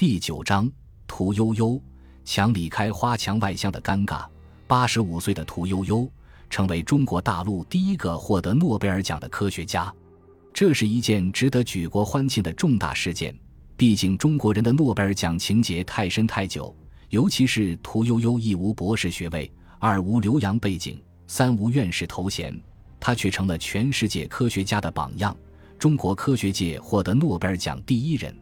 第九章，屠呦呦墙里开花墙外香的尴尬。八十五岁的屠呦呦成为中国大陆第一个获得诺贝尔奖的科学家，这是一件值得举国欢庆的重大事件。毕竟中国人的诺贝尔奖情节太深太久，尤其是屠呦呦一无博士学位，二无留洋背景，三无院士头衔，她却成了全世界科学家的榜样。中国科学界获得诺贝尔奖第一人，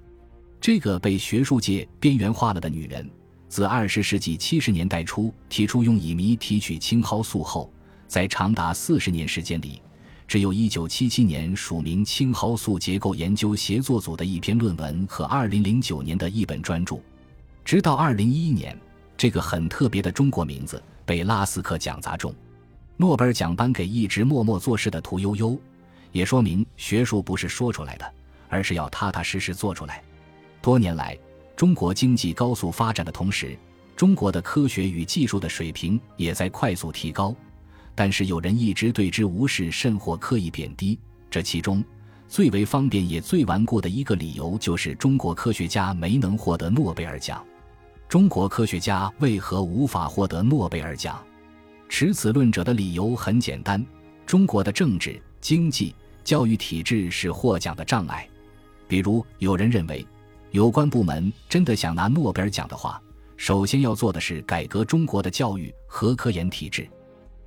这个被学术界边缘化了的女人，自二十世纪七十年代初提出用乙醚提取青蒿素后，在长达四十年时间里，只有一九七七年署名青蒿素结构研究协作组的一篇论文和二零零九年的一本专著，直到二零一一年，这个很特别的中国名字被拉斯克奖砸中，诺贝尔奖颁给一直默默做事的屠呦呦。也说明学术不是说出来的，而是要踏踏实实做出来。多年来，中国经济高速发展的同时，中国的科学与技术的水平也在快速提高。但是有人一直对之无视，甚或刻意贬低。这其中最为方便也最顽固的一个理由，就是中国科学家没能获得诺贝尔奖。中国科学家为何无法获得诺贝尔奖？持此论者的理由很简单：中国的政治。经济、教育体制是获奖的障碍。比如，有人认为，有关部门真的想拿诺贝尔奖的话，首先要做的是改革中国的教育和科研体制。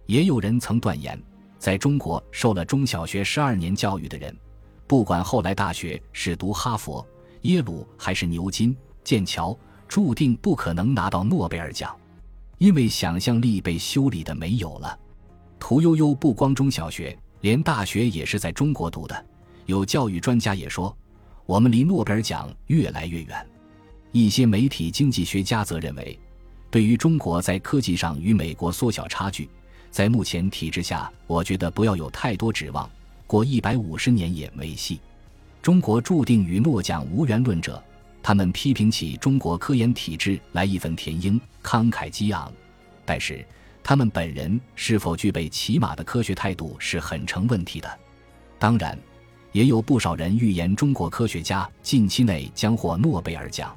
也有人曾断言，在中国受了中小学十二年教育的人，不管后来大学是读哈佛、耶鲁还是牛津、剑桥，注定不可能拿到诺贝尔奖，因为想象力被修理的没有了。屠呦呦不光中小学。连大学也是在中国读的，有教育专家也说，我们离诺贝尔奖越来越远。一些媒体经济学家则认为，对于中国在科技上与美国缩小差距，在目前体制下，我觉得不要有太多指望，过一百五十年也没戏。中国注定与诺奖无缘论者，他们批评起中国科研体制来义愤填膺、慷慨激昂，但是。他们本人是否具备起码的科学态度是很成问题的。当然，也有不少人预言中国科学家近期内将获诺贝尔奖。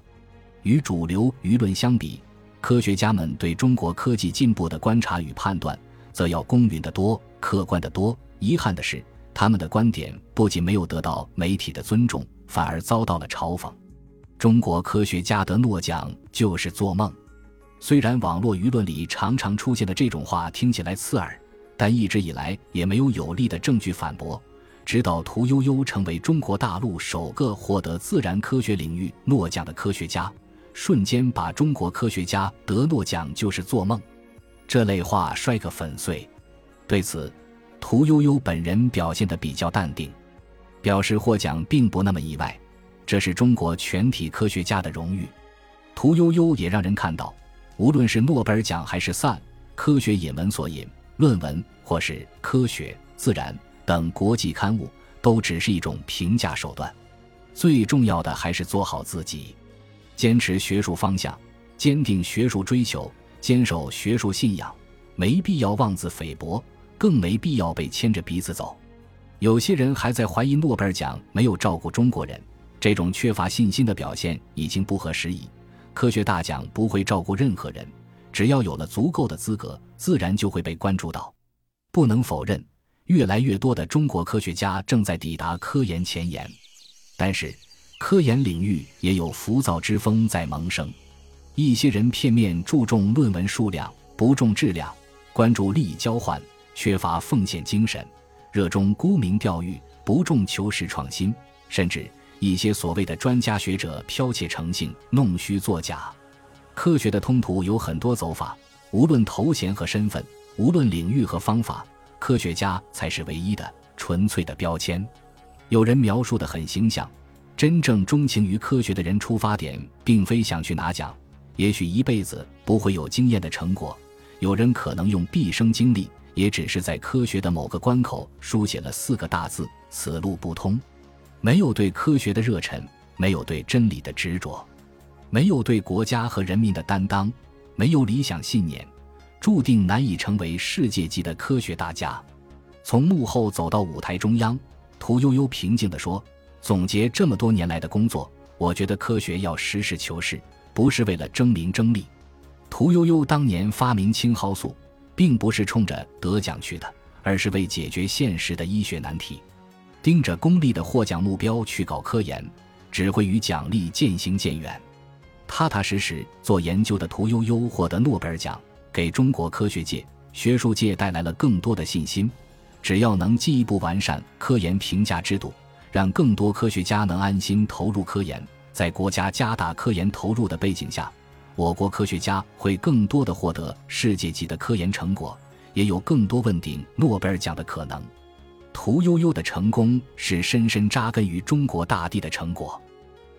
与主流舆论相比，科学家们对中国科技进步的观察与判断则要公允得多、客观得多。遗憾的是，他们的观点不仅没有得到媒体的尊重，反而遭到了嘲讽。中国科学家得诺奖就是做梦。虽然网络舆论里常常出现的这种话听起来刺耳，但一直以来也没有有力的证据反驳。直到屠呦呦成为中国大陆首个获得自然科学领域诺奖的科学家，瞬间把中国科学家得诺奖就是做梦这类话摔个粉碎。对此，屠呦呦本人表现得比较淡定，表示获奖并不那么意外，这是中国全体科学家的荣誉。屠呦呦也让人看到。无论是诺贝尔奖还是 Science 科学引文所引论文，或是科学、自然等国际刊物，都只是一种评价手段。最重要的还是做好自己，坚持学术方向，坚定学术追求，坚守学术信仰。没必要妄自菲薄，更没必要被牵着鼻子走。有些人还在怀疑诺贝尔奖没有照顾中国人，这种缺乏信心的表现已经不合时宜。科学大奖不会照顾任何人，只要有了足够的资格，自然就会被关注到。不能否认，越来越多的中国科学家正在抵达科研前沿，但是科研领域也有浮躁之风在萌生。一些人片面注重论文数量，不重质量，关注利益交换，缺乏奉献精神，热衷沽名钓誉，不重求实创新，甚至。一些所谓的专家学者剽窃成性、弄虚作假。科学的通途有很多走法，无论头衔和身份，无论领域和方法，科学家才是唯一的、纯粹的标签。有人描述的很形象：真正钟情于科学的人，出发点并非想去拿奖，也许一辈子不会有惊艳的成果。有人可能用毕生精力，也只是在科学的某个关口书写了四个大字：此路不通。没有对科学的热忱，没有对真理的执着，没有对国家和人民的担当，没有理想信念，注定难以成为世界级的科学大家。从幕后走到舞台中央，屠呦呦平静地说：“总结这么多年来的工作，我觉得科学要实事求是，不是为了争名争利。屠呦呦当年发明青蒿素，并不是冲着得奖去的，而是为解决现实的医学难题。盯着功利的获奖目标去搞科研，只会与奖励渐行渐远。踏踏实实做研究的屠呦呦获得诺贝尔奖，给中国科学界、学术界带来了更多的信心。只要能进一步完善科研评价制度，让更多科学家能安心投入科研，在国家加大科研投入的背景下，我国科学家会更多的获得世界级的科研成果，也有更多问鼎诺贝尔奖的可能。屠呦呦的成功是深深扎根于中国大地的成果。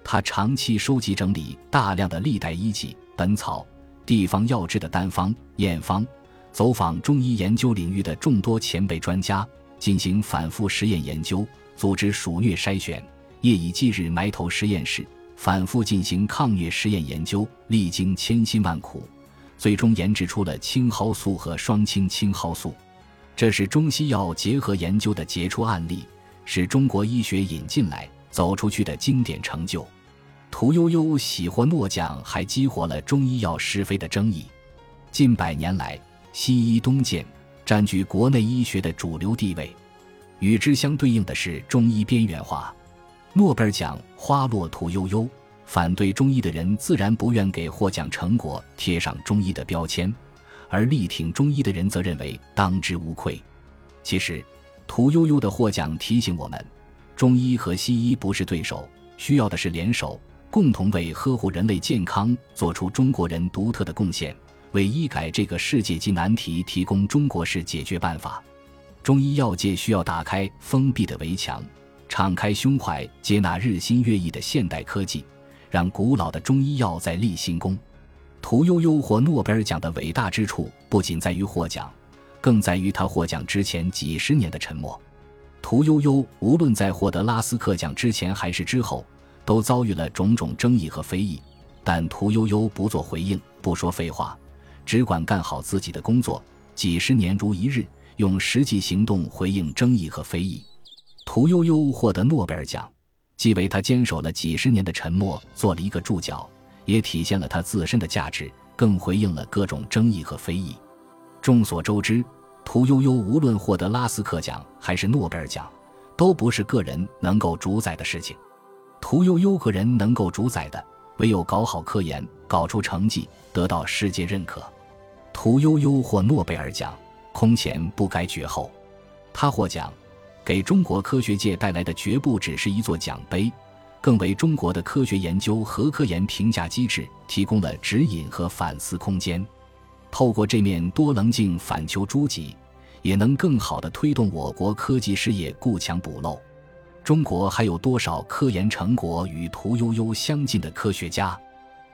他长期收集整理大量的历代医籍、本草、地方药制的单方、验方。走访中医研究领域的众多前辈专家，进行反复实验研究，组织鼠疟筛选，夜以继日埋头实验室，反复进行抗疟实验研究，历经千辛万苦，最终研制出了青蒿素和双氢青蒿素。这是中西药结合研究的杰出案例，是中国医学引进来走出去的经典成就。屠呦呦喜获诺奖，还激活了中医药是非的争议。近百年来，西医东渐，占据国内医学的主流地位，与之相对应的是中医边缘化。诺贝尔奖花落屠呦呦，反对中医的人自然不愿给获奖成果贴上中医的标签，而力挺中医的人则认为当之无愧。其实，屠呦呦的获奖提醒我们，中医和西医不是对手，需要的是联手，共同为呵护人类健康做出中国人独特的贡献。为医改这个世界级难题提供中国式解决办法，中医药界需要打开封闭的围墙，敞开胸怀接纳日新月异的现代科技，让古老的中医药再立新功。屠呦呦获诺贝尔奖的伟大之处不仅在于获奖，更在于她获奖之前几十年的沉默。屠呦呦无论在获得拉斯克奖之前还是之后，都遭遇了种种争议和非议，但屠呦呦不做回应，不说废话。只管干好自己的工作，几十年如一日，用实际行动回应争议和非议。屠呦呦获得诺贝尔奖，既为他坚守了几十年的沉默做了一个注脚，也体现了他自身的价值，更回应了各种争议和非议。众所周知，屠呦呦无论获得拉斯克奖还是诺贝尔奖，都不是个人能够主宰的事情。屠呦呦个人能够主宰的，唯有搞好科研，搞出成绩，得到世界认可。屠呦呦获诺贝尔奖，空前不该绝后。他获奖，给中国科学界带来的绝不只是一座奖杯，更为中国的科学研究和科研评价机制提供了指引和反思空间。透过这面多棱镜反求诸己，也能更好地推动我国科技事业固墙补漏。中国还有多少科研成果与屠呦呦相近的科学家？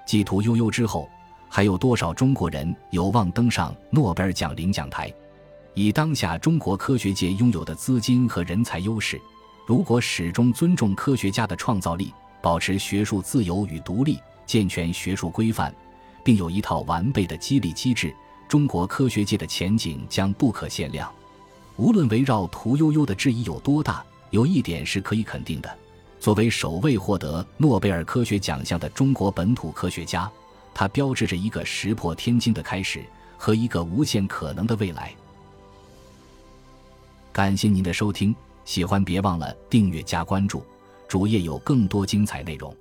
继屠呦呦之后。还有多少中国人有望登上诺贝尔奖领奖台？以当下中国科学界拥有的资金和人才优势，如果始终尊重科学家的创造力，保持学术自由与独立，健全学术规范，并有一套完备的激励机制，中国科学界的前景将不可限量。无论围绕屠呦呦的质疑有多大，有一点是可以肯定的：作为首位获得诺贝尔科学奖项的中国本土科学家。他标志着一个石破天惊的开始和一个无限可能的未来。感谢您的收听，喜欢别忘了订阅加关注，主页有更多精彩内容。